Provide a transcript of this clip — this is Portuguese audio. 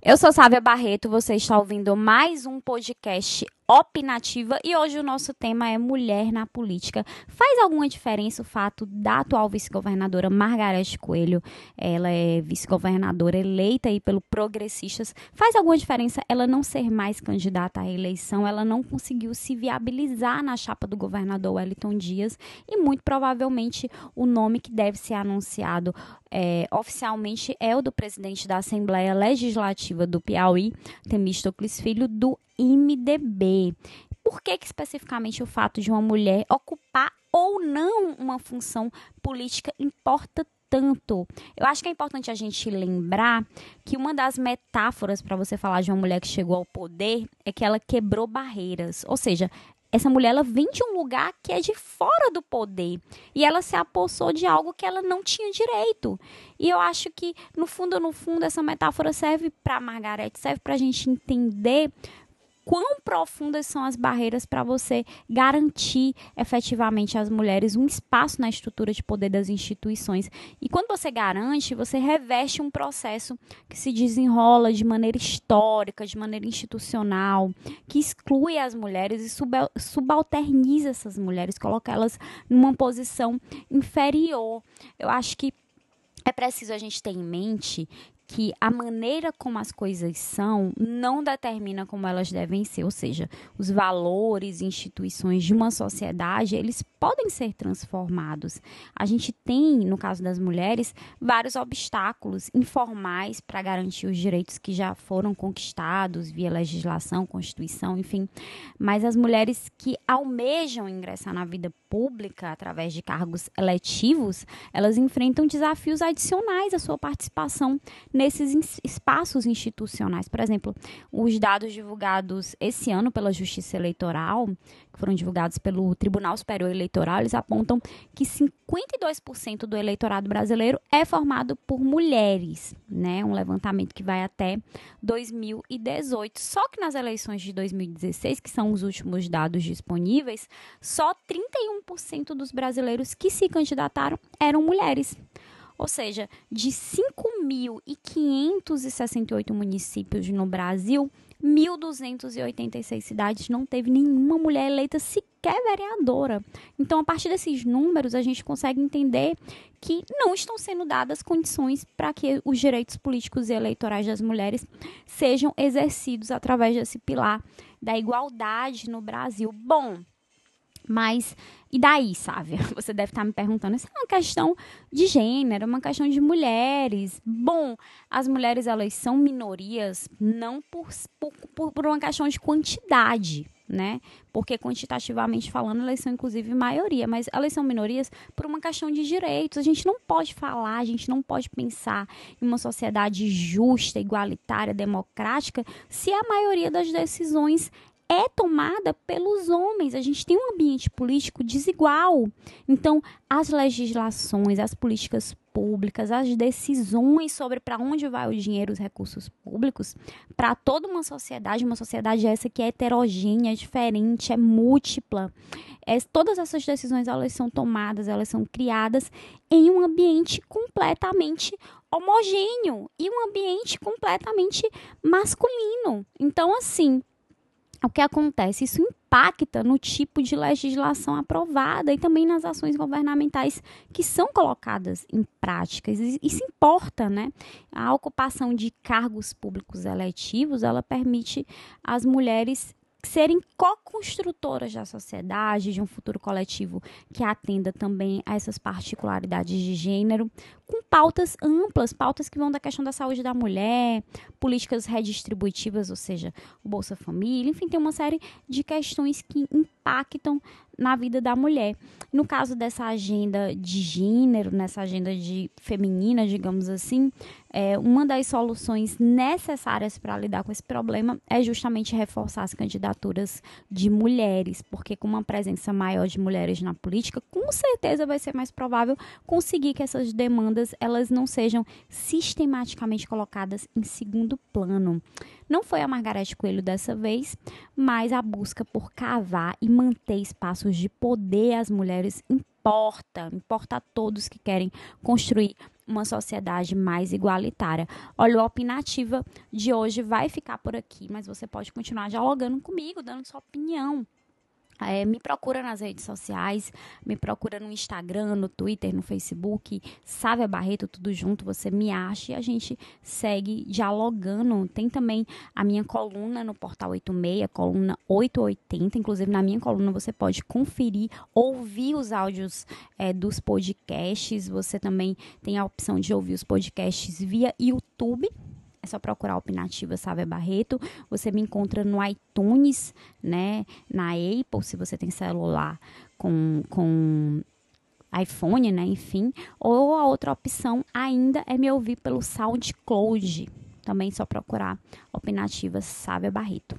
Eu sou Sávia Barreto, você está ouvindo mais um podcast opinativa. E hoje o nosso tema é mulher na política. Faz alguma diferença o fato da atual vice-governadora Margarete Coelho, ela é vice-governadora eleita aí pelo Progressistas, faz alguma diferença ela não ser mais candidata à reeleição, ela não conseguiu se viabilizar na chapa do governador Wellington Dias? E muito provavelmente o nome que deve ser anunciado é, oficialmente é o do presidente da Assembleia Legislativa do Piauí, Temístocles Filho, do IMDB. Por que, que especificamente o fato de uma mulher ocupar ou não uma função política importa tanto. Eu acho que é importante a gente lembrar que uma das metáforas para você falar de uma mulher que chegou ao poder é que ela quebrou barreiras. Ou seja, essa mulher ela vem de um lugar que é de fora do poder e ela se apossou de algo que ela não tinha direito. E eu acho que no fundo, no fundo, essa metáfora serve para Margarete, serve para a gente entender quão profundas são as barreiras para você garantir efetivamente às mulheres um espaço na estrutura de poder das instituições. E quando você garante, você reveste um processo que se desenrola de maneira histórica, de maneira institucional, que exclui as mulheres e subalterniza essas mulheres, coloca elas numa posição inferior. Eu acho que é preciso a gente ter em mente que a maneira como as coisas são não determina como elas devem ser, ou seja, os valores instituições de uma sociedade, eles podem ser transformados. A gente tem, no caso das mulheres, vários obstáculos informais para garantir os direitos que já foram conquistados via legislação, constituição, enfim, mas as mulheres que almejam ingressar na vida pública através de cargos eletivos, elas enfrentam desafios adicionais à sua participação nesses espaços institucionais. Por exemplo, os dados divulgados esse ano pela Justiça Eleitoral, que foram divulgados pelo Tribunal Superior Eleitoral, eles apontam que 52% do eleitorado brasileiro é formado por mulheres, né? Um levantamento que vai até 2018. Só que nas eleições de 2016, que são os últimos dados disponíveis, só 31% dos brasileiros que se candidataram eram mulheres. Ou seja, de 5.568 municípios no Brasil, 1.286 cidades não teve nenhuma mulher eleita sequer vereadora. Então, a partir desses números, a gente consegue entender que não estão sendo dadas condições para que os direitos políticos e eleitorais das mulheres sejam exercidos através desse pilar da igualdade no Brasil. Bom, mas e daí, sabe? Você deve estar me perguntando, isso é uma questão de gênero, uma questão de mulheres. Bom, as mulheres elas são minorias não por, por, por uma questão de quantidade, né? Porque quantitativamente falando, elas são inclusive maioria, mas elas são minorias por uma questão de direitos. A gente não pode falar, a gente não pode pensar em uma sociedade justa, igualitária, democrática, se a maioria das decisões é tomada pelos homens. A gente tem um ambiente político desigual. Então, as legislações, as políticas públicas, as decisões sobre para onde vai o dinheiro, os recursos públicos, para toda uma sociedade, uma sociedade essa que é heterogênea, é diferente, é múltipla. É, todas essas decisões elas são tomadas, elas são criadas em um ambiente completamente homogêneo e um ambiente completamente masculino. Então, assim, o que acontece? Isso impacta no tipo de legislação aprovada e também nas ações governamentais que são colocadas em práticas. Isso importa, né? A ocupação de cargos públicos eletivos, ela permite às mulheres serem co-construtoras da sociedade, de um futuro coletivo que atenda também a essas particularidades de gênero, com pautas amplas, pautas que vão da questão da saúde da mulher, políticas redistributivas, ou seja, Bolsa Família, enfim, tem uma série de questões que impactam na vida da mulher. No caso dessa agenda de gênero, nessa agenda de feminina, digamos assim, é, uma das soluções necessárias para lidar com esse problema é justamente reforçar as candidaturas de mulheres, porque com uma presença maior de mulheres na política, com certeza vai ser mais provável conseguir que essas demandas elas não sejam sistematicamente colocadas em segundo plano. Não foi a Margarete Coelho dessa vez, mas a busca por cavar e manter espaços de poder às mulheres importa, importa a todos que querem construir uma sociedade mais igualitária. Olha, o Opinativa de hoje vai ficar por aqui, mas você pode continuar dialogando comigo, dando sua opinião. É, me procura nas redes sociais, me procura no Instagram, no Twitter, no Facebook, Sávia Barreto, tudo junto, você me acha e a gente segue dialogando. Tem também a minha coluna no Portal 86, coluna 880, inclusive na minha coluna você pode conferir, ouvir os áudios é, dos podcasts, você também tem a opção de ouvir os podcasts via YouTube, só procurar Opinativa Sávia Barreto. Você me encontra no iTunes, né? Na Apple, se você tem celular com, com iPhone, né? Enfim. Ou a outra opção ainda é me ouvir pelo SoundCloud. Também só procurar Opinativa Sávia Barreto.